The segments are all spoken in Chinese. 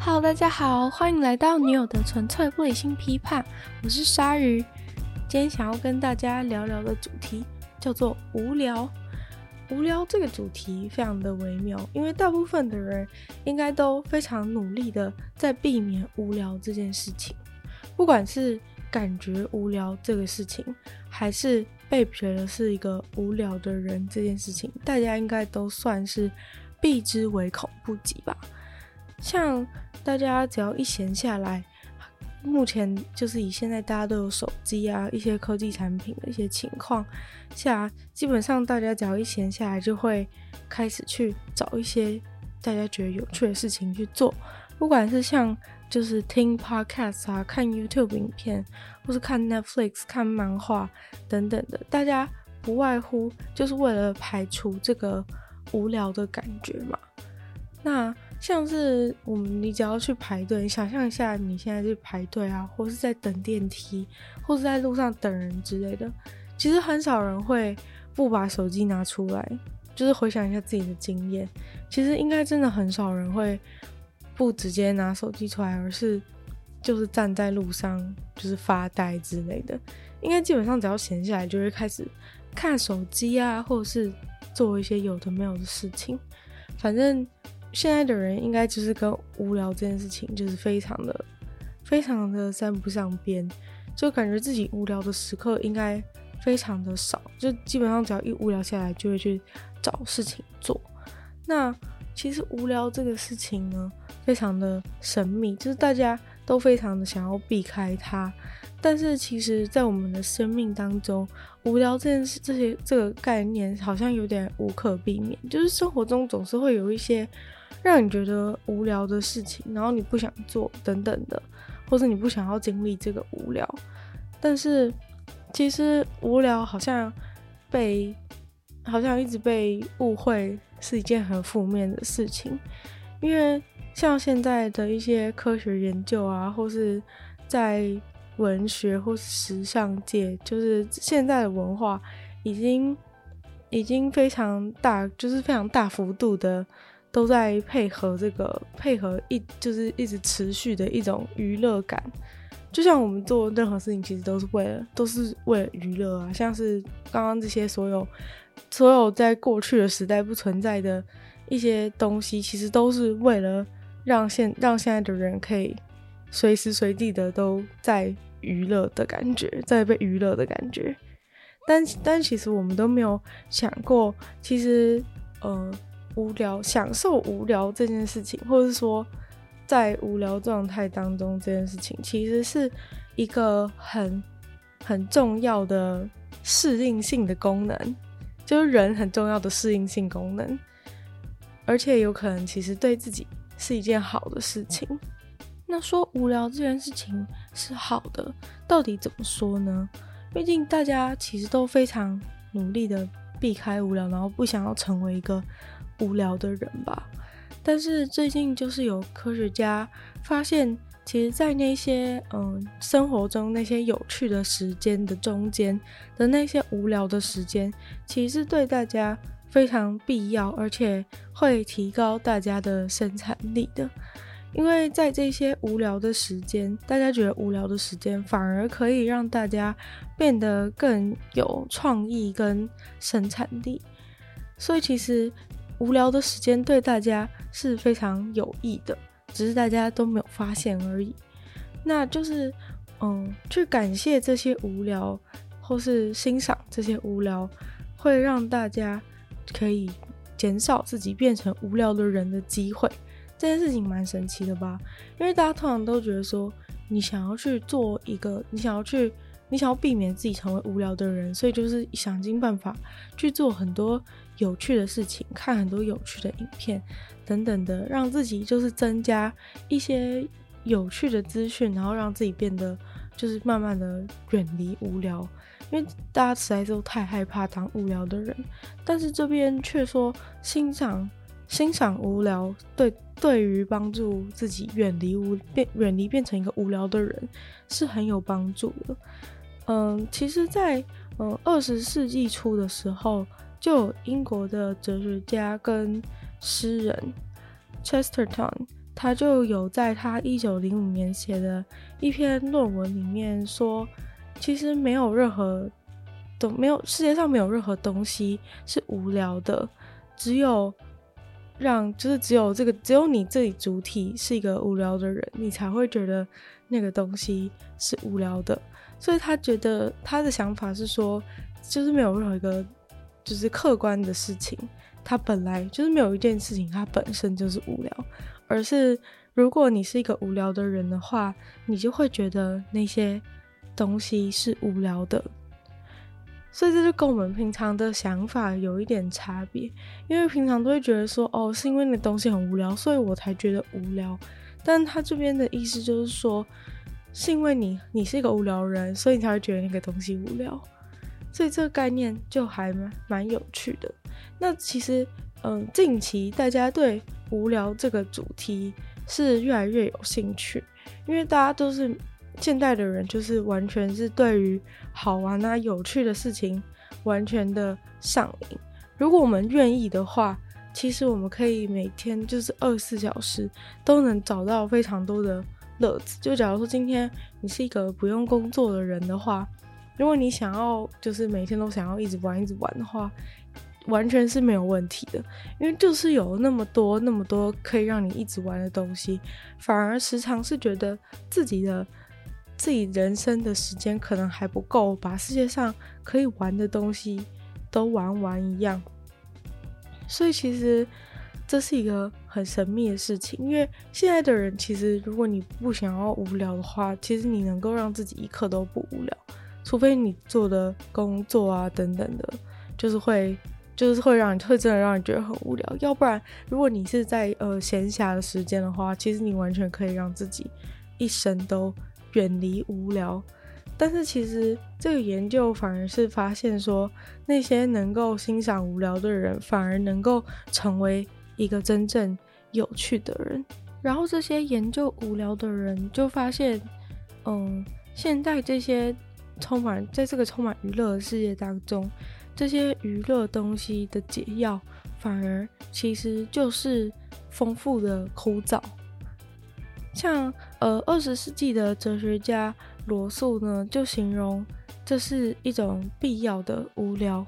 好大家好，欢迎来到女友的纯粹不理性批判，我是鲨鱼。今天想要跟大家聊聊的主题叫做无聊。无聊这个主题非常的微妙，因为大部分的人应该都非常努力的在避免无聊这件事情，不管是感觉无聊这个事情，还是被觉得是一个无聊的人这件事情，大家应该都算是避之唯恐不及吧。像大家只要一闲下来，目前就是以现在大家都有手机啊，一些科技产品的一些情况下，基本上大家只要一闲下来，就会开始去找一些大家觉得有趣的事情去做，不管是像就是听 podcast 啊、看 YouTube 影片，或是看 Netflix、看漫画等等的，大家不外乎就是为了排除这个无聊的感觉嘛。那像是我们，你只要去排队，你想象一下你现在去排队啊，或是在等电梯，或是在路上等人之类的，其实很少人会不把手机拿出来。就是回想一下自己的经验，其实应该真的很少人会不直接拿手机出来，而是就是站在路上就是发呆之类的。应该基本上只要闲下来，就会开始看手机啊，或者是做一些有的没有的事情，反正。现在的人应该就是跟无聊这件事情就是非常的、非常的沾不上边，就感觉自己无聊的时刻应该非常的少，就基本上只要一无聊下来就会去找事情做。那其实无聊这个事情呢，非常的神秘，就是大家都非常的想要避开它。但是其实，在我们的生命当中，无聊这件事、这些这个概念好像有点无可避免，就是生活中总是会有一些。让你觉得无聊的事情，然后你不想做等等的，或者你不想要经历这个无聊。但是其实无聊好像被好像一直被误会是一件很负面的事情，因为像现在的一些科学研究啊，或是在文学或是时尚界，就是现在的文化已经已经非常大，就是非常大幅度的。都在配合这个配合一就是一直持续的一种娱乐感，就像我们做任何事情，其实都是为了都是为了娱乐啊。像是刚刚这些所有所有在过去的时代不存在的一些东西，其实都是为了让现让现在的人可以随时随地的都在娱乐的感觉，在被娱乐的感觉。但但其实我们都没有想过，其实呃。无聊，享受无聊这件事情，或者是说，在无聊状态当中这件事情，其实是一个很很重要的适应性的功能，就是人很重要的适应性功能，而且有可能其实对自己是一件好的事情。那说无聊这件事情是好的，到底怎么说呢？毕竟大家其实都非常努力的避开无聊，然后不想要成为一个。无聊的人吧，但是最近就是有科学家发现，其实，在那些嗯生活中那些有趣的时间的中间的那些无聊的时间，其实对大家非常必要，而且会提高大家的生产力的。因为在这些无聊的时间，大家觉得无聊的时间，反而可以让大家变得更有创意跟生产力。所以其实。无聊的时间对大家是非常有益的，只是大家都没有发现而已。那就是，嗯，去感谢这些无聊，或是欣赏这些无聊，会让大家可以减少自己变成无聊的人的机会。这件事情蛮神奇的吧？因为大家通常都觉得说，你想要去做一个，你想要去。你想要避免自己成为无聊的人，所以就是想尽办法去做很多有趣的事情，看很多有趣的影片等等的，让自己就是增加一些有趣的资讯，然后让自己变得就是慢慢的远离无聊。因为大家实在都太害怕当无聊的人，但是这边却说欣赏欣赏无聊，对对于帮助自己远离无变远离变成一个无聊的人是很有帮助的。嗯，其实在，在嗯二十世纪初的时候，就有英国的哲学家跟诗人 Chesterton，他就有在他一九零五年写的一篇论文里面说，其实没有任何都没有世界上没有任何东西是无聊的，只有让就是只有这个只有你自己主体是一个无聊的人，你才会觉得那个东西是无聊的。所以他觉得他的想法是说，就是没有任何一个就是客观的事情，它本来就是没有一件事情它本身就是无聊。而是，如果你是一个无聊的人的话，你就会觉得那些东西是无聊的。所以这就跟我们平常的想法有一点差别，因为平常都会觉得说，哦，是因为那东西很无聊，所以我才觉得无聊。但他这边的意思就是说，是因为你你是一个无聊人，所以你才会觉得那个东西无聊。所以这个概念就还蛮蛮有趣的。那其实，嗯，近期大家对无聊这个主题是越来越有兴趣，因为大家都是现代的人，就是完全是对于好玩啊、有趣的事情完全的上瘾。如果我们愿意的话，其实我们可以每天就是二十四小时都能找到非常多的乐子。就假如说今天你是一个不用工作的人的话，如果你想要就是每天都想要一直玩、一直玩的话。完全是没有问题的，因为就是有那么多那么多可以让你一直玩的东西，反而时常是觉得自己的自己人生的时间可能还不够，把世界上可以玩的东西都玩完一样。所以其实这是一个很神秘的事情，因为现在的人其实如果你不想要无聊的话，其实你能够让自己一刻都不无聊，除非你做的工作啊等等的，就是会。就是会让你会真的让你觉得很无聊，要不然如果你是在呃闲暇的时间的话，其实你完全可以让自己一生都远离无聊。但是其实这个研究反而是发现说，那些能够欣赏无聊的人，反而能够成为一个真正有趣的人。然后这些研究无聊的人就发现，嗯，现在这些充满在这个充满娱乐的世界当中。这些娱乐东西的解药，反而其实就是丰富的枯燥。像呃，二十世纪的哲学家罗素呢，就形容这是一种必要的无聊。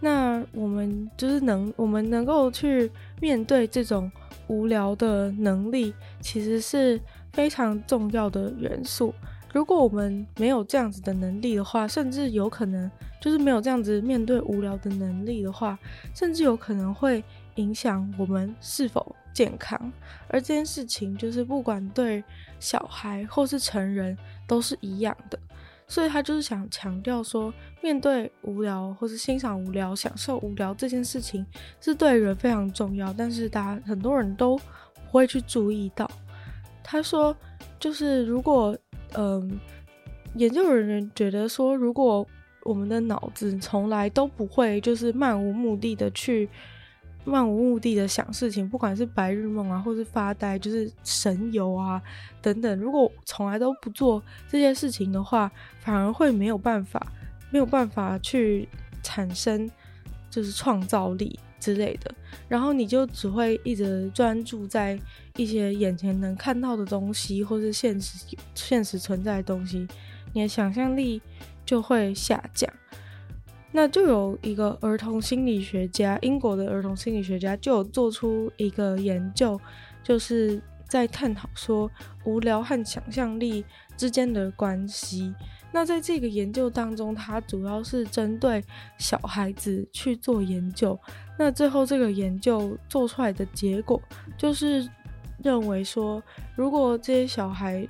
那我们就是能，我们能够去面对这种无聊的能力，其实是非常重要的元素。如果我们没有这样子的能力的话，甚至有可能就是没有这样子面对无聊的能力的话，甚至有可能会影响我们是否健康。而这件事情就是不管对小孩或是成人都是一样的。所以他就是想强调说，面对无聊或是欣赏无聊、享受无聊这件事情是对人非常重要，但是大家很多人都不会去注意到。他说，就是如果。嗯，研究人员觉得说，如果我们的脑子从来都不会就是漫无目的的去漫无目的的想事情，不管是白日梦啊，或是发呆，就是神游啊等等，如果从来都不做这些事情的话，反而会没有办法，没有办法去产生就是创造力。之类的，然后你就只会一直专注在一些眼前能看到的东西，或是现实现实存在的东西，你的想象力就会下降。那就有一个儿童心理学家，英国的儿童心理学家就有做出一个研究，就是在探讨说无聊和想象力之间的关系。那在这个研究当中，它主要是针对小孩子去做研究。那最后这个研究做出来的结果，就是认为说，如果这些小孩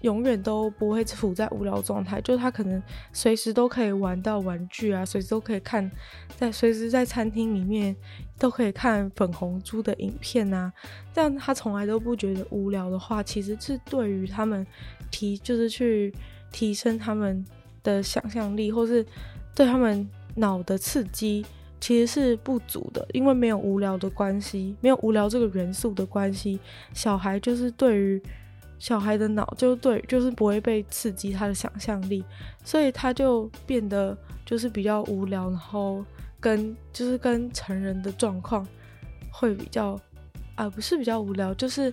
永远都不会处在无聊状态，就他可能随时都可以玩到玩具啊，随时都可以看，在随时在餐厅里面都可以看粉红猪的影片啊，这样他从来都不觉得无聊的话，其实是对于他们提就是去。提升他们的想象力，或是对他们脑的刺激，其实是不足的，因为没有无聊的关系，没有无聊这个元素的关系，小孩就是对于小孩的脑就对，就是不会被刺激他的想象力，所以他就变得就是比较无聊，然后跟就是跟成人的状况会比较，啊、不是比较无聊，就是。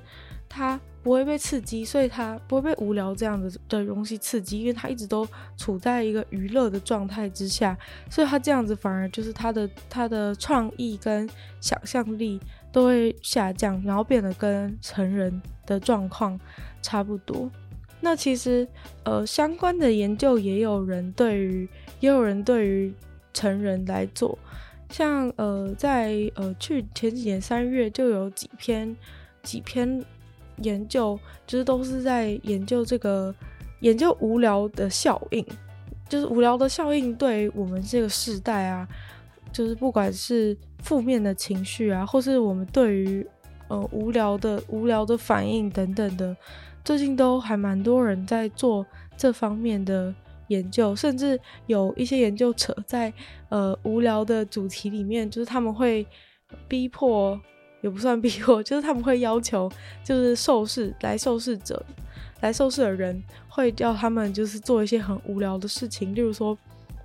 他不会被刺激，所以他不会被无聊这样的的东西刺激，因为他一直都处在一个娱乐的状态之下，所以他这样子反而就是他的他的创意跟想象力都会下降，然后变得跟成人的状况差不多。那其实呃相关的研究也有人对于也有人对于成人来做，像呃在呃去前几年三月就有几篇几篇。研究就是都是在研究这个研究无聊的效应，就是无聊的效应对我们这个世代啊，就是不管是负面的情绪啊，或是我们对于呃无聊的无聊的反应等等的，最近都还蛮多人在做这方面的研究，甚至有一些研究者在呃无聊的主题里面，就是他们会逼迫。也不算逼迫，就是他们会要求，就是受试来受试者，来受试的人会叫他们就是做一些很无聊的事情，例如说，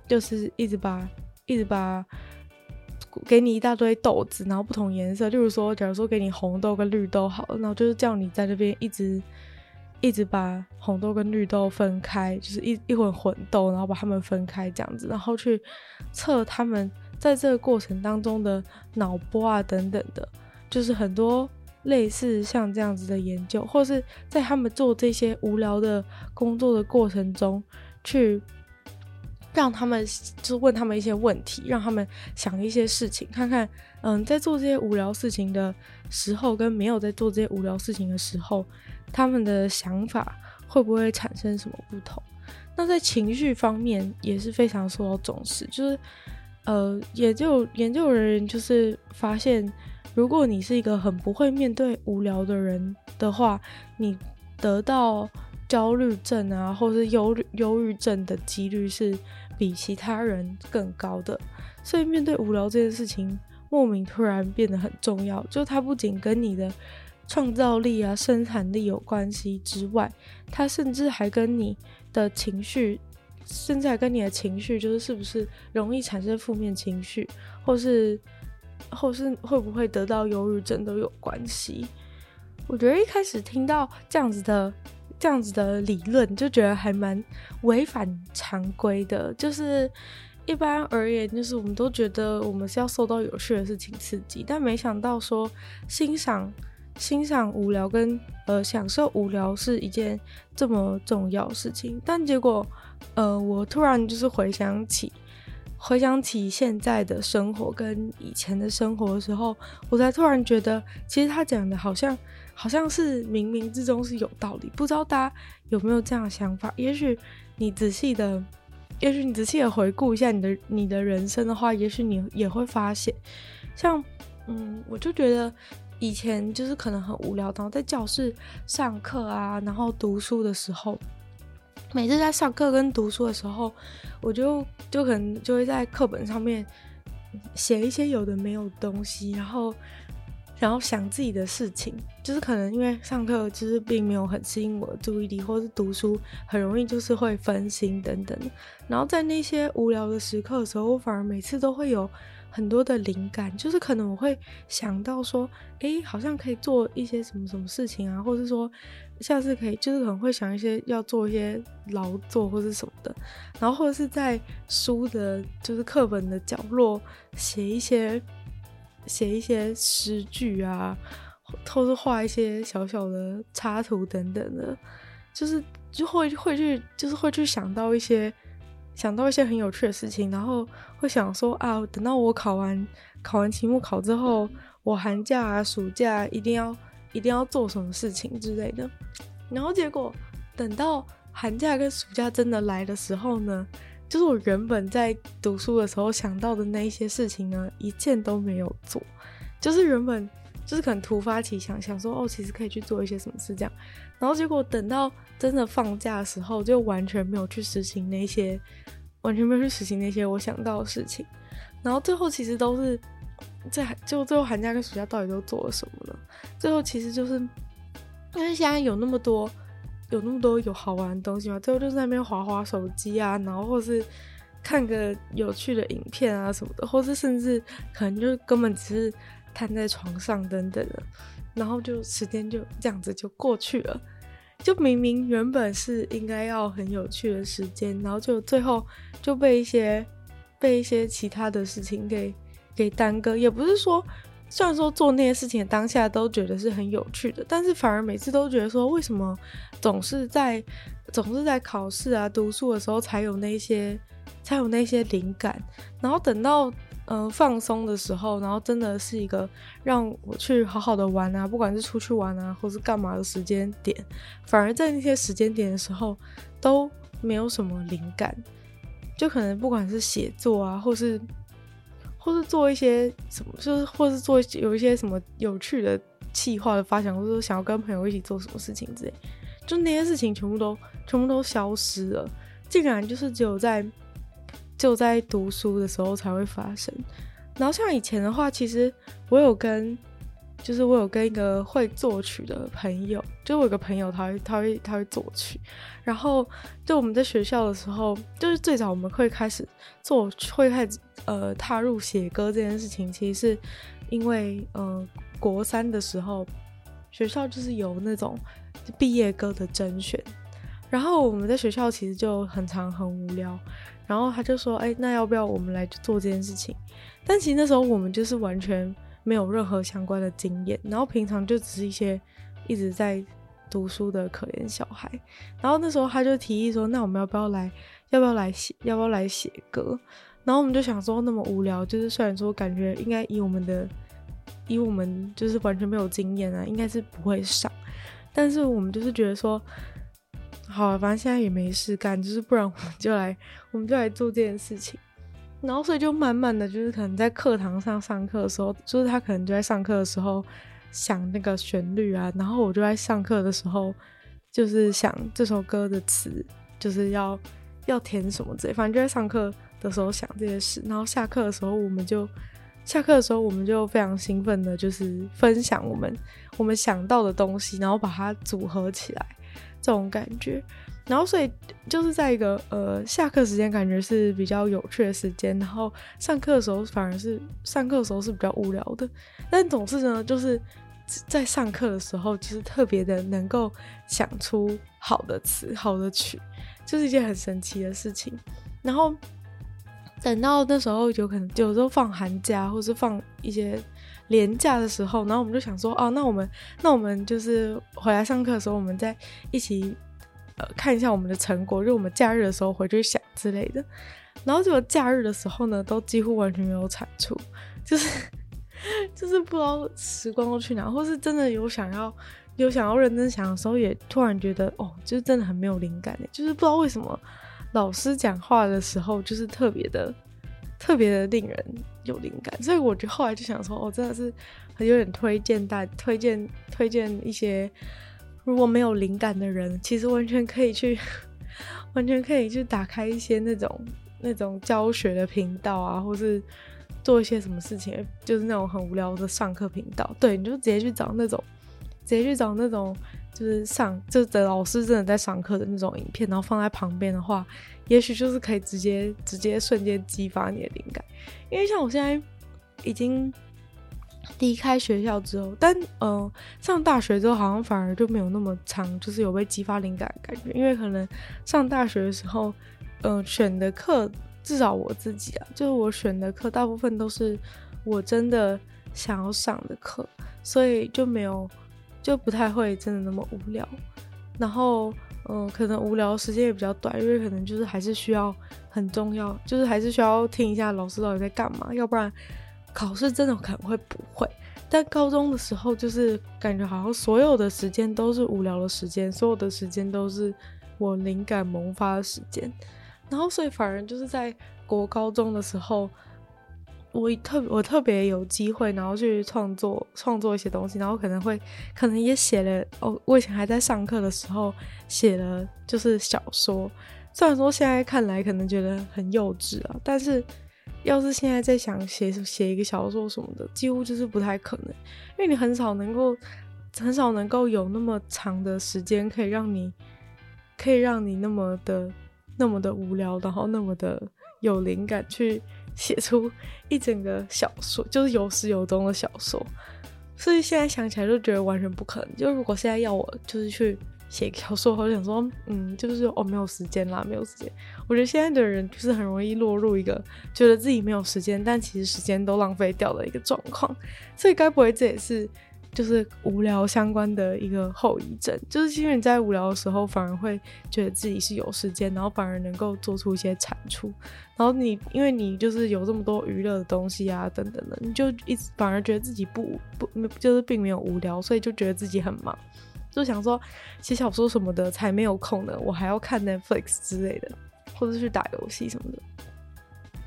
就是一直把一直把给你一大堆豆子，然后不同颜色，例如说，假如说给你红豆跟绿豆好，然后就是叫你在这边一直一直把红豆跟绿豆分开，就是一一混混豆，然后把它们分开这样子，然后去测他们在这个过程当中的脑波啊等等的。就是很多类似像这样子的研究，或是在他们做这些无聊的工作的过程中，去让他们就问他们一些问题，让他们想一些事情，看看嗯，在做这些无聊事情的时候，跟没有在做这些无聊事情的时候，他们的想法会不会产生什么不同？那在情绪方面也是非常受到重视，就是呃，研究研究人员就是发现。如果你是一个很不会面对无聊的人的话，你得到焦虑症啊，或是忧虑忧郁症的几率是比其他人更高的。所以面对无聊这件事情，莫名突然变得很重要。就它不仅跟你的创造力啊、生产力有关系之外，它甚至还跟你的情绪，甚至还跟你的情绪，就是是不是容易产生负面情绪，或是。后是会不会得到忧郁症都有关系。我觉得一开始听到这样子的这样子的理论，就觉得还蛮违反常规的。就是一般而言，就是我们都觉得我们是要受到有趣的事情刺激，但没想到说欣赏欣赏无聊跟呃享受无聊是一件这么重要的事情。但结果呃，我突然就是回想起。回想起现在的生活跟以前的生活的时候，我才突然觉得，其实他讲的好像好像是冥冥之中是有道理。不知道大家有没有这样的想法？也许你仔细的，也许你仔细的回顾一下你的你的人生的话，也许你也会发现，像嗯，我就觉得以前就是可能很无聊，然后在教室上课啊，然后读书的时候。每次在上课跟读书的时候，我就就可能就会在课本上面写一些有的没有东西，然后然后想自己的事情，就是可能因为上课其实并没有很吸引我的注意力，或是读书很容易就是会分心等等，然后在那些无聊的时刻的时候，我反而每次都会有。很多的灵感，就是可能我会想到说，诶，好像可以做一些什么什么事情啊，或是说下次可以，就是可能会想一些要做一些劳作或者什么的，然后或者是在书的，就是课本的角落写一些写一些诗句啊，或是画一些小小的插图等等的，就是就会会去，就是会去想到一些。想到一些很有趣的事情，然后会想说啊，等到我考完考完期末考之后，我寒假啊、暑假一定要一定要做什么事情之类的。然后结果等到寒假跟暑假真的来的时候呢，就是我原本在读书的时候想到的那一些事情呢，一件都没有做。就是原本就是可能突发奇想，想说哦，其实可以去做一些什么事这样。然后结果等到真的放假的时候，就完全没有去实行那些，完全没有去实行那些我想到的事情。然后最后其实都是在就最后寒假跟暑假到底都做了什么呢？最后其实就是因为现在有那么多有那么多有好玩的东西嘛，最后就在那边滑滑手机啊，然后或是看个有趣的影片啊什么的，或是甚至可能就根本只是瘫在床上等等的，然后就时间就这样子就过去了。就明明原本是应该要很有趣的时间，然后就最后就被一些被一些其他的事情给给耽搁。也不是说，虽然说做那些事情当下都觉得是很有趣的，但是反而每次都觉得说，为什么总是在总是在考试啊、读书的时候才有那些才有那些灵感，然后等到。嗯、放松的时候，然后真的是一个让我去好好的玩啊，不管是出去玩啊，或是干嘛的时间点，反而在那些时间点的时候都没有什么灵感，就可能不管是写作啊，或是或是做一些什么，就是或是做有一些什么有趣的计划的发想，或者说想要跟朋友一起做什么事情之类，就那些事情全部都全部都消失了，竟然就是只有在。只有在读书的时候才会发生。然后像以前的话，其实我有跟，就是我有跟一个会作曲的朋友，就我有个朋友他会他会他会作曲。然后就我们在学校的时候，就是最早我们会开始做，会开始呃踏入写歌这件事情，其实是因为呃国三的时候，学校就是有那种毕业歌的甄选。然后我们在学校其实就很常很无聊，然后他就说：“哎，那要不要我们来做这件事情？”但其实那时候我们就是完全没有任何相关的经验，然后平常就只是一些一直在读书的可怜小孩。然后那时候他就提议说：“那我们要不要来？要不要来写？要不要来写歌？”然后我们就想说，那么无聊，就是虽然说感觉应该以我们的以我们就是完全没有经验啊，应该是不会上，但是我们就是觉得说。好啊，反正现在也没事干，就是不然我们就来，我们就来做这件事情。然后所以就慢慢的就是可能在课堂上上课的时候，就是他可能就在上课的时候想那个旋律啊，然后我就在上课的时候就是想这首歌的词，就是要要填什么之类，反正就在上课的时候想这些事。然后下课的时候，我们就下课的时候我们就非常兴奋的，就是分享我们我们想到的东西，然后把它组合起来。这种感觉，然后所以就是在一个呃下课时间，感觉是比较有趣的时间，然后上课的时候反而是上课的时候是比较无聊的，但总是呢，就是在上课的时候，就是特别的能够想出好的词、好的曲，就是一件很神奇的事情。然后等到那时候有可能有时候放寒假，或是放一些。年假的时候，然后我们就想说，哦，那我们那我们就是回来上课的时候，我们再一起呃看一下我们的成果，就我们假日的时候回去想之类的。然后结果假日的时候呢，都几乎完全没有产出，就是就是不知道时光都去哪，或是真的有想要有想要认真想的时候，也突然觉得哦，就是真的很没有灵感，就是不知道为什么老师讲话的时候就是特别的。特别的令人有灵感，所以我就后来就想说，哦、真的是很有点推荐大推荐推荐一些如果没有灵感的人，其实完全可以去 完全可以去打开一些那种那种教学的频道啊，或是做一些什么事情，就是那种很无聊的上课频道。对，你就直接去找那种直接去找那种就是上就是的老师真的在上课的那种影片，然后放在旁边的话。也许就是可以直接直接瞬间激发你的灵感，因为像我现在已经离开学校之后，但嗯、呃，上大学之后好像反而就没有那么长，就是有被激发灵感的感觉。因为可能上大学的时候，嗯、选的课至少我自己啊，就是我选的课大部分都是我真的想要上的课，所以就没有就不太会真的那么无聊，然后。嗯，可能无聊时间也比较短，因为可能就是还是需要很重要，就是还是需要听一下老师到底在干嘛，要不然考试真的可能会不会。但高中的时候，就是感觉好像所有的时间都是无聊的时间，所有的时间都是我灵感萌发的时间，然后所以反而就是在国高中的时候。我特我特别有机会，然后去创作创作一些东西，然后可能会可能也写了哦。我以前还在上课的时候写了，就是小说。虽然说现在看来可能觉得很幼稚啊，但是要是现在在想写写一个小说什么的，几乎就是不太可能，因为你很少能够很少能够有那么长的时间可以让你可以让你那么的那么的无聊，然后那么的有灵感去。写出一整个小说，就是有始有终的小说。所以现在想起来就觉得完全不可能。就如果现在要我就是去写小说，我想说，嗯，就是哦，没有时间啦，没有时间。我觉得现在的人就是很容易落入一个觉得自己没有时间，但其实时间都浪费掉的一个状况。所以该不会这也是？就是无聊相关的一个后遗症，就是因为你在无聊的时候，反而会觉得自己是有时间，然后反而能够做出一些产出。然后你因为你就是有这么多娱乐的东西啊，等等的，你就一直反而觉得自己不不就是并没有无聊，所以就觉得自己很忙，就想说写小说什么的才没有空呢，我还要看 Netflix 之类的，或者去打游戏什么的。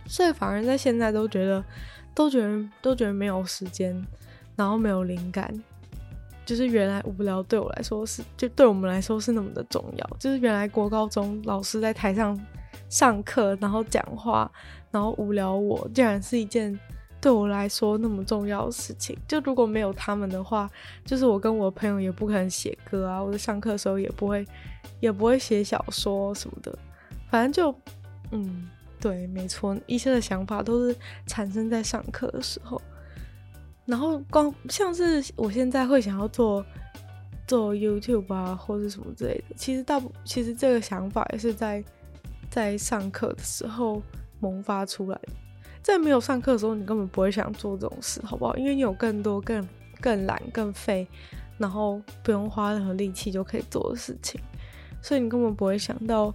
所以反而在现在都觉得都觉得都觉得没有时间。然后没有灵感，就是原来无聊对我来说是，就对我们来说是那么的重要。就是原来国高中老师在台上上课，然后讲话，然后无聊我，竟然是一件对我来说那么重要的事情。就如果没有他们的话，就是我跟我朋友也不可能写歌啊，我在上课的时候也不会，也不会写小说什么的。反正就，嗯，对，没错，一切的想法都是产生在上课的时候。然后光像是我现在会想要做做 YouTube 啊，或者什么之类的，其实大部其实这个想法也是在在上课的时候萌发出来的。在没有上课的时候，你根本不会想做这种事，好不好？因为你有更多更更懒、更废，然后不用花任何力气就可以做的事情，所以你根本不会想到，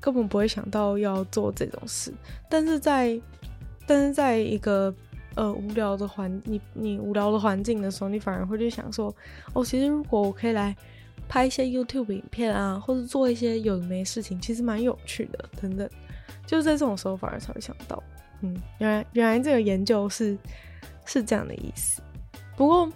根本不会想到要做这种事。但是在但是在一个呃，无聊的环，你你无聊的环境的时候，你反而会去想说，哦，其实如果我可以来拍一些 YouTube 影片啊，或者做一些有的没事情，其实蛮有趣的，等等，就是在这种时候反而才会想到，嗯，原来原来这个研究是是这样的意思。不过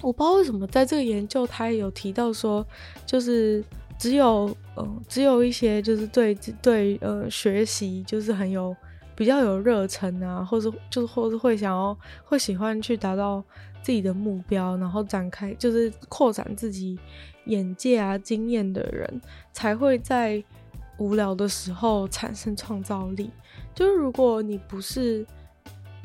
我不知道为什么在这个研究，他也有提到说，就是只有嗯、呃，只有一些就是对对呃学习就是很有。比较有热忱啊，或者就是或者会想要会喜欢去达到自己的目标，然后展开就是扩展自己眼界啊经验的人，才会在无聊的时候产生创造力。就是如果你不是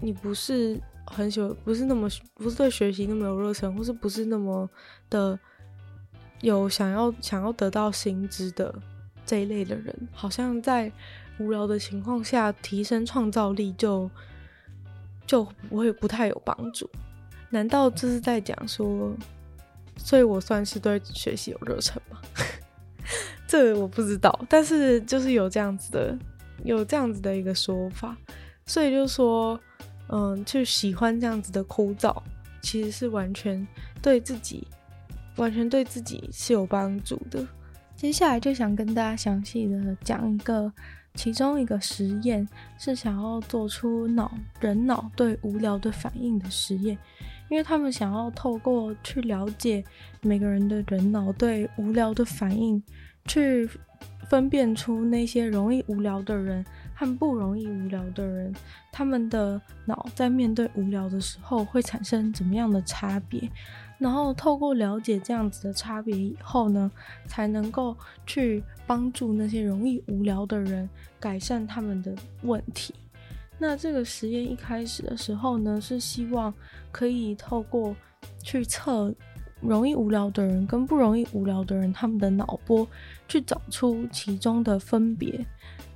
你不是很喜欢，不是那么不是对学习那么有热忱，或是不是那么的有想要想要得到薪资的这一类的人，好像在。无聊的情况下，提升创造力就就不会不太有帮助。难道这是在讲说，所以我算是对学习有热忱吗？这我不知道，但是就是有这样子的，有这样子的一个说法。所以就说，嗯，去喜欢这样子的枯燥，其实是完全对自己，完全对自己是有帮助的。接下来就想跟大家详细的讲一个。其中一个实验是想要做出脑人脑对无聊的反应的实验，因为他们想要透过去了解每个人的人脑对无聊的反应，去分辨出那些容易无聊的人和不容易无聊的人，他们的脑在面对无聊的时候会产生怎么样的差别。然后透过了解这样子的差别以后呢，才能够去帮助那些容易无聊的人改善他们的问题。那这个实验一开始的时候呢，是希望可以透过去测容易无聊的人跟不容易无聊的人他们的脑波，去找出其中的分别。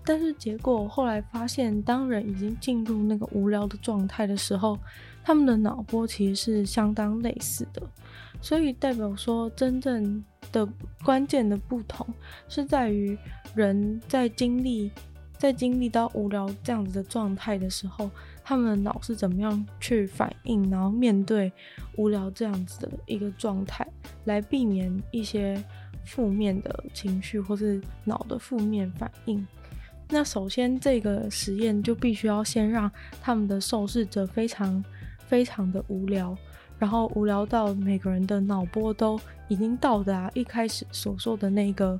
但是结果后来发现，当人已经进入那个无聊的状态的时候，他们的脑波其实是相当类似的，所以代表说，真正的关键的不同是在于人在经历在经历到无聊这样子的状态的时候，他们的脑是怎么样去反应，然后面对无聊这样子的一个状态，来避免一些负面的情绪或是脑的负面反应。那首先，这个实验就必须要先让他们的受试者非常。非常的无聊，然后无聊到每个人的脑波都已经到达一开始所说的那个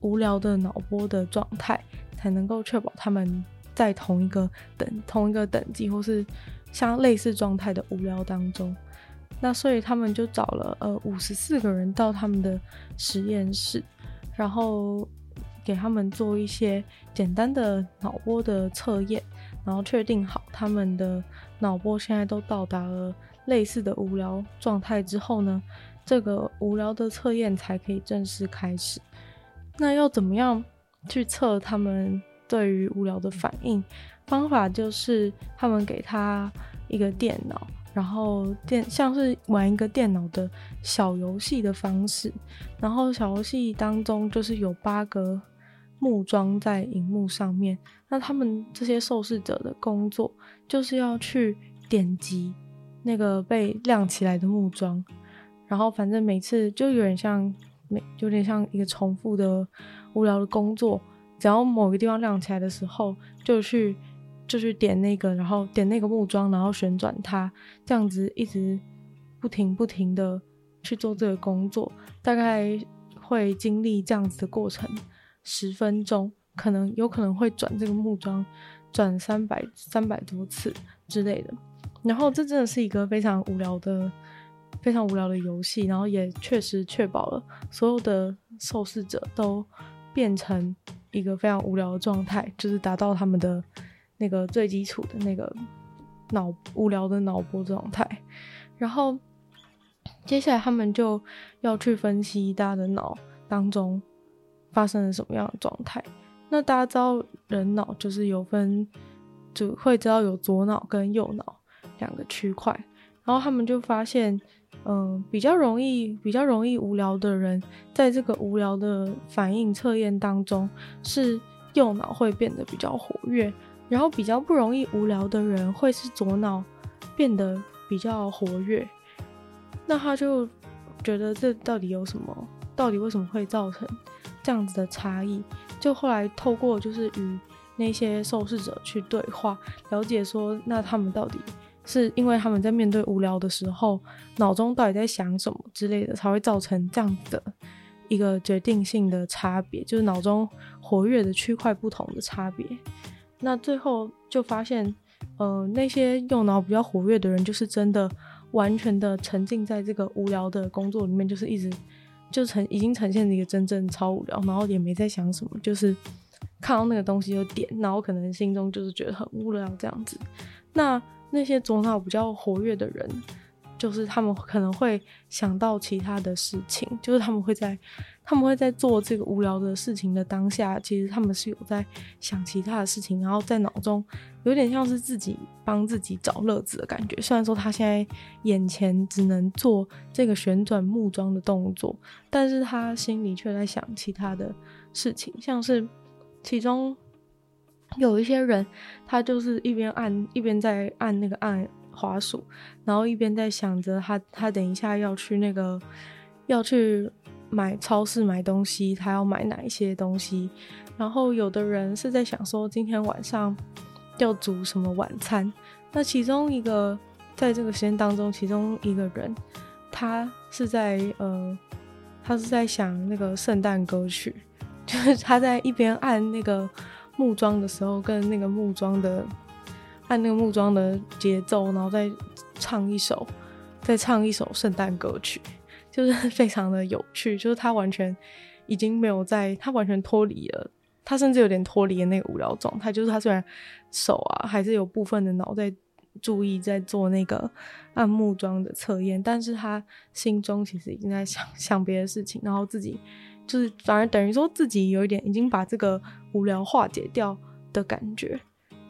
无聊的脑波的状态，才能够确保他们在同一个等同一个等级或是相类似状态的无聊当中。那所以他们就找了呃五十四个人到他们的实验室，然后给他们做一些简单的脑波的测验，然后确定好他们的脑波现在都到达了类似的无聊状态之后呢，这个无聊的测验才可以正式开始。那要怎么样去测他们对于无聊的反应？方法就是他们给他一个电脑。然后电像是玩一个电脑的小游戏的方式，然后小游戏当中就是有八个木桩在荧幕上面，那他们这些受试者的工作就是要去点击那个被亮起来的木桩，然后反正每次就有点像每有点像一个重复的无聊的工作，只要某个地方亮起来的时候就去。就去点那个，然后点那个木桩，然后旋转它，这样子一直不停不停的去做这个工作，大概会经历这样子的过程十分钟，可能有可能会转这个木桩转三百三百多次之类的。然后这真的是一个非常无聊的、非常无聊的游戏，然后也确实确保了所有的受试者都变成一个非常无聊的状态，就是达到他们的。那个最基础的那个脑无聊的脑波状态，然后接下来他们就要去分析大家的脑当中发生了什么样的状态。那大家知道人脑就是有分，就会知道有左脑跟右脑两个区块。然后他们就发现，嗯、比较容易比较容易无聊的人，在这个无聊的反应测验当中，是右脑会变得比较活跃。然后比较不容易无聊的人会是左脑变得比较活跃，那他就觉得这到底有什么？到底为什么会造成这样子的差异？就后来透过就是与那些受试者去对话，了解说那他们到底是因为他们在面对无聊的时候，脑中到底在想什么之类的，才会造成这样的一个决定性的差别，就是脑中活跃的区块不同的差别。那最后就发现，呃，那些用脑比较活跃的人，就是真的完全的沉浸在这个无聊的工作里面，就是一直就呈已经呈现一个真正超无聊，然后也没在想什么，就是看到那个东西就点，然后可能心中就是觉得很无聊这样子。那那些左脑比较活跃的人，就是他们可能会想到其他的事情，就是他们会在。他们会在做这个无聊的事情的当下，其实他们是有在想其他的事情，然后在脑中有点像是自己帮自己找乐子的感觉。虽然说他现在眼前只能做这个旋转木桩的动作，但是他心里却在想其他的事情，像是其中有一些人，他就是一边按一边在按那个按滑鼠，然后一边在想着他他等一下要去那个要去。买超市买东西，他要买哪一些东西？然后有的人是在想说今天晚上要煮什么晚餐。那其中一个在这个时间当中，其中一个人他是在呃，他是在想那个圣诞歌曲，就是他在一边按那个木桩的时候，跟那个木桩的按那个木桩的节奏，然后再唱一首，再唱一首圣诞歌曲。就是非常的有趣，就是他完全已经没有在，他完全脱离了，他甚至有点脱离了那个无聊状态。就是他虽然手啊还是有部分的脑在注意在做那个按木桩的测验，但是他心中其实已经在想想别的事情，然后自己就是反而等于说自己有一点已经把这个无聊化解掉的感觉。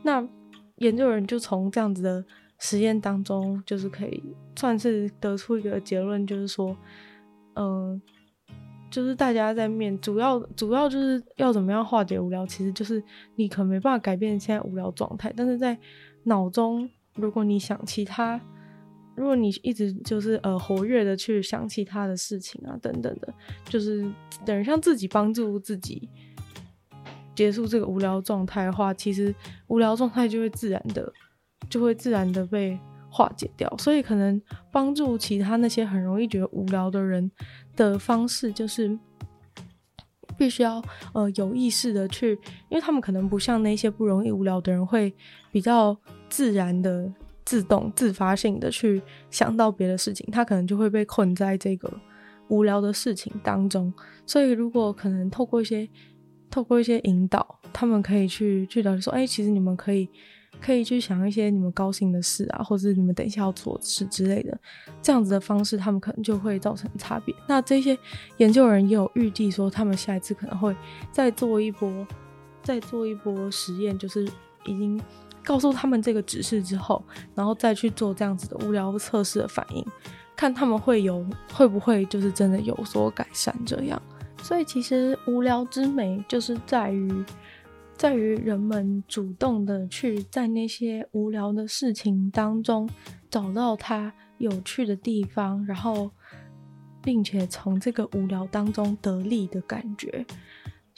那研究人就从这样子的。实验当中，就是可以算是得出一个结论，就是说，嗯、就是大家在面主要主要就是要怎么样化解无聊，其实就是你可没办法改变现在无聊状态，但是在脑中，如果你想其他，如果你一直就是呃活跃的去想其他的事情啊等等的，就是等于像自己帮助自己结束这个无聊状态的话，其实无聊状态就会自然的。就会自然的被化解掉，所以可能帮助其他那些很容易觉得无聊的人的方式，就是必须要呃有意识的去，因为他们可能不像那些不容易无聊的人，会比较自然的、自动、自发性的去想到别的事情，他可能就会被困在这个无聊的事情当中。所以如果可能透过一些透过一些引导，他们可以去去了解说，哎、其实你们可以可以去想一些你们高兴的事啊，或者你们等一下要做的事之类的，这样子的方式，他们可能就会造成差别。那这些研究人也有预计说，他们下一次可能会再做一波，再做一波实验，就是已经告诉他们这个指示之后，然后再去做这样子的无聊测试的反应，看他们会有会不会就是真的有所改善这样。所以其实无聊之美就是在于，在于人们主动的去在那些无聊的事情当中找到它有趣的地方，然后并且从这个无聊当中得利的感觉。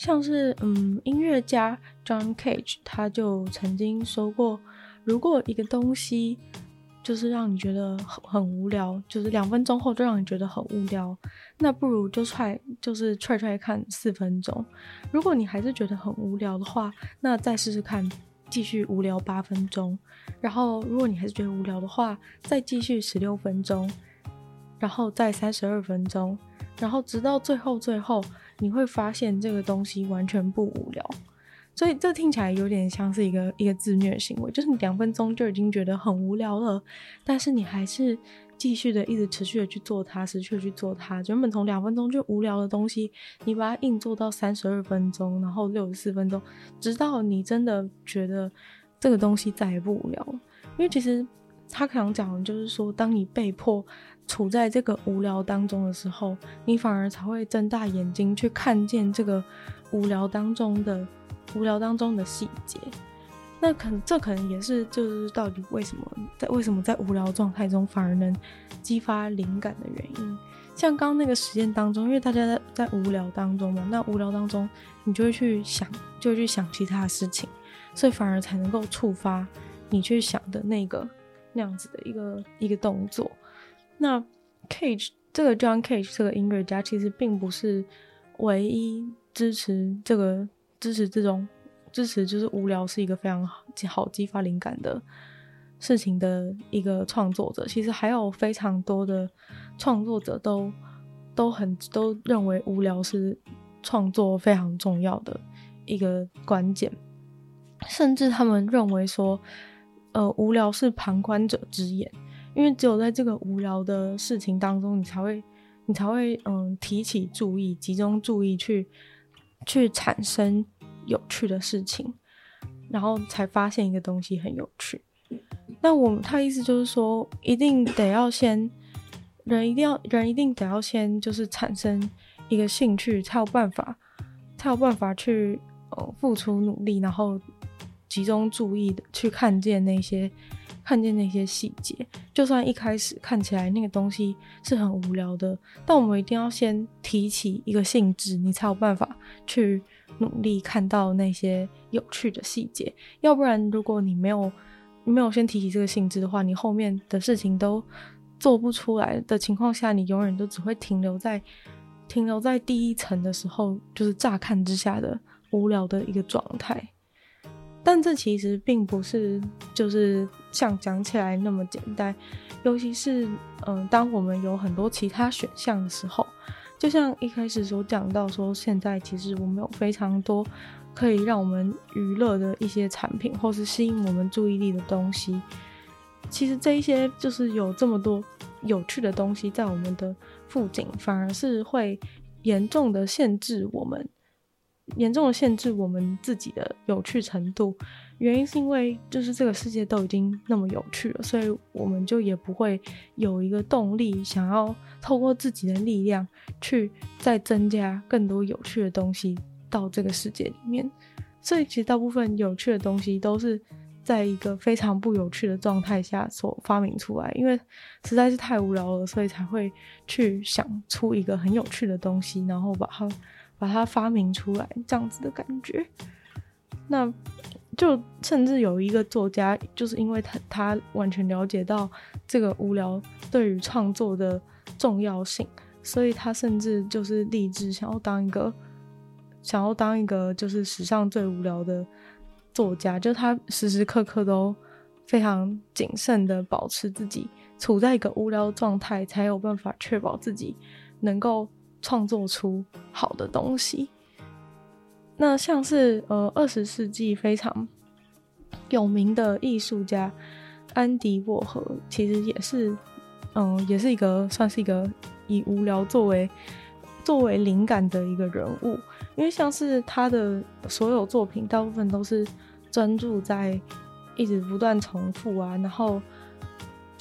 像是嗯，音乐家 John Cage 他就曾经说过，如果一个东西就是让你觉得很很无聊，就是两分钟后就让你觉得很无聊，那不如就踹，就是踹踹看四分钟。如果你还是觉得很无聊的话，那再试试看继续无聊八分钟。然后如果你还是觉得无聊的话，再继续十六分钟，然后再三十二分钟，然后直到最后最后，你会发现这个东西完全不无聊。所以这听起来有点像是一个一个自虐行为，就是你两分钟就已经觉得很无聊了，但是你还是继续的一直持续的去做它，持续的去做它。原本从两分钟就无聊的东西，你把它硬做到三十二分钟，然后六十四分钟，直到你真的觉得这个东西再也不无聊了。因为其实他可能讲的就是说，当你被迫处在这个无聊当中的时候，你反而才会睁大眼睛去看见这个无聊当中的。无聊当中的细节，那可能这可能也是就是到底为什么在为什么在无聊状态中反而能激发灵感的原因。像刚刚那个实验当中，因为大家在在无聊当中嘛，那无聊当中你就会去想，就会去想其他的事情，所以反而才能够触发你去想的那个那样子的一个一个动作。那 Cage 这个 John Cage 这个音乐家其实并不是唯一支持这个。支持这种支持就是无聊是一个非常好好激发灵感的事情的一个创作者，其实还有非常多的创作者都都很都认为无聊是创作非常重要的一个关键，甚至他们认为说，呃，无聊是旁观者之眼，因为只有在这个无聊的事情当中，你才会你才会嗯提起注意，集中注意去。去产生有趣的事情，然后才发现一个东西很有趣。那我他意思就是说，一定得要先，人一定要人一定得要先就是产生一个兴趣，才有办法，才有办法去呃付出努力，然后集中注意的去看见那些。看见那些细节，就算一开始看起来那个东西是很无聊的，但我们一定要先提起一个兴致，你才有办法去努力看到那些有趣的细节。要不然，如果你没有没有先提起这个兴致的话，你后面的事情都做不出来的情况下，你永远都只会停留在停留在第一层的时候，就是乍看之下的无聊的一个状态。但这其实并不是就是像讲起来那么简单，尤其是嗯，当我们有很多其他选项的时候，就像一开始所讲到说，现在其实我们有非常多可以让我们娱乐的一些产品，或是吸引我们注意力的东西。其实这一些就是有这么多有趣的东西在我们的附近，反而是会严重的限制我们。严重的限制我们自己的有趣程度，原因是因为就是这个世界都已经那么有趣了，所以我们就也不会有一个动力想要透过自己的力量去再增加更多有趣的东西到这个世界里面。所以其实大部分有趣的东西都是在一个非常不有趣的状态下所发明出来，因为实在是太无聊了，所以才会去想出一个很有趣的东西，然后把它。把它发明出来，这样子的感觉，那就甚至有一个作家，就是因为他他完全了解到这个无聊对于创作的重要性，所以他甚至就是立志想要当一个想要当一个就是史上最无聊的作家，就他时时刻刻都非常谨慎的保持自己处在一个无聊状态，才有办法确保自己能够。创作出好的东西，那像是呃二十世纪非常有名的艺术家安迪沃荷，其实也是嗯、也是一个算是一个以无聊作为作为灵感的一个人物，因为像是他的所有作品，大部分都是专注在一直不断重复啊，然后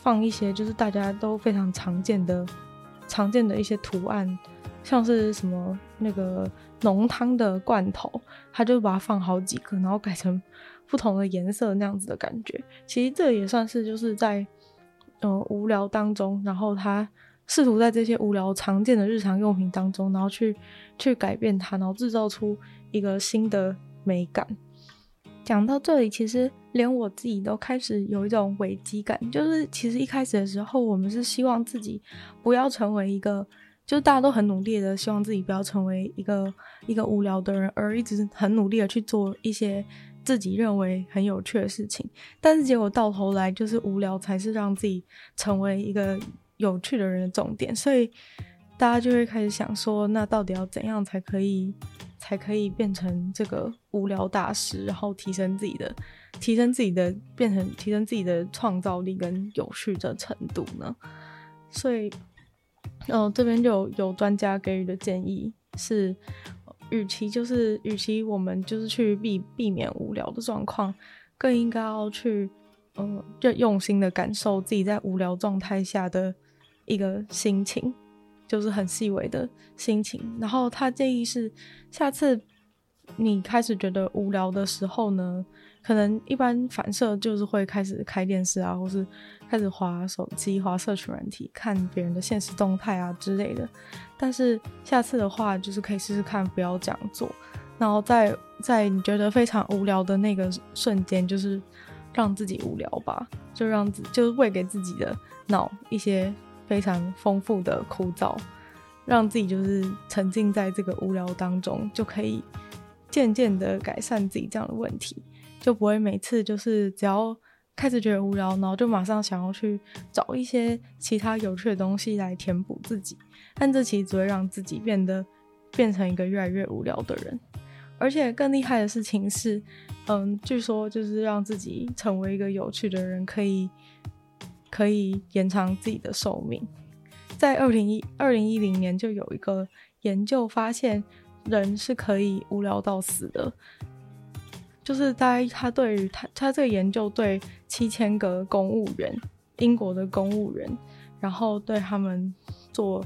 放一些就是大家都非常常见的常见的一些图案，像是什么那个浓汤的罐头，他就把它放好几个，然后改成不同的颜色那样子的感觉。其实这也算是就是在嗯、呃、无聊当中，然后他。试图在这些无聊常见的日常用品当中，然后去去改变它，然后制造出一个新的美感。讲到这里，其实连我自己都开始有一种危机感，就是其实一开始的时候，我们是希望自己不要成为一个，就是大家都很努力的希望自己不要成为一个一个无聊的人，而一直很努力的去做一些自己认为很有趣的事情。但是结果到头来，就是无聊才是让自己成为一个。有趣的人的重点，所以大家就会开始想说，那到底要怎样才可以，才可以变成这个无聊大师，然后提升自己的，提升自己的，变成提升自己的创造力跟有趣的程度呢？所以，嗯、呃，这边就有有专家给予的建议是，与其就是与其我们就是去避避免无聊的状况，更应该要去，嗯、呃，就用心的感受自己在无聊状态下的。一个心情，就是很细微的心情。然后他建议是，下次你开始觉得无聊的时候呢，可能一般反射就是会开始开电视啊，或是开始滑手机、滑社群软体，看别人的现实动态啊之类的。但是下次的话，就是可以试试看不要这样做。然后在在你觉得非常无聊的那个瞬间，就是让自己无聊吧，就让自就是喂给自己的脑一些。非常丰富的枯燥，让自己就是沉浸在这个无聊当中，就可以渐渐的改善自己这样的问题，就不会每次就是只要开始觉得无聊，然后就马上想要去找一些其他有趣的东西来填补自己，但这其实只会让自己变得变成一个越来越无聊的人。而且更厉害的事情是，嗯，据说就是让自己成为一个有趣的人，可以。可以延长自己的寿命。在二零一二零一零年，就有一个研究发现，人是可以无聊到死的。就是在他对于他他这个研究对七千个公务员，英国的公务员，然后对他们做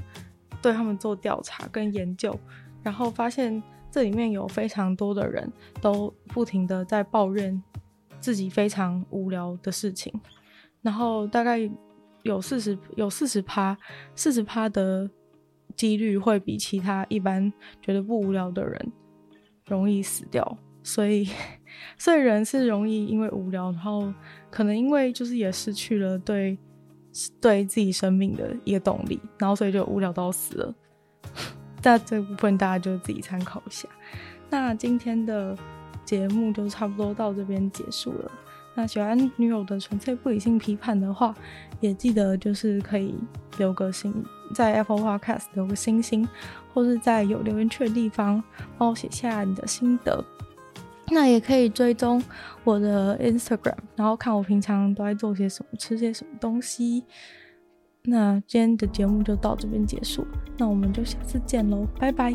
对他们做调查跟研究，然后发现这里面有非常多的人都不停的在抱怨自己非常无聊的事情。然后大概有四十有四十趴四十趴的几率会比其他一般觉得不无聊的人容易死掉，所以所以人是容易因为无聊，然后可能因为就是也失去了对对自己生命的一个动力，然后所以就无聊到死了。那这部分大家就自己参考一下。那今天的节目就差不多到这边结束了。那喜欢女友的纯粹不理性批判的话，也记得就是可以留个心，在 Apple Podcast 留个星星，或是在有留言区的地方帮我写下你的心得。那也可以追踪我的 Instagram，然后看我平常都在做些什么，吃些什么东西。那今天的节目就到这边结束，那我们就下次见喽，拜拜。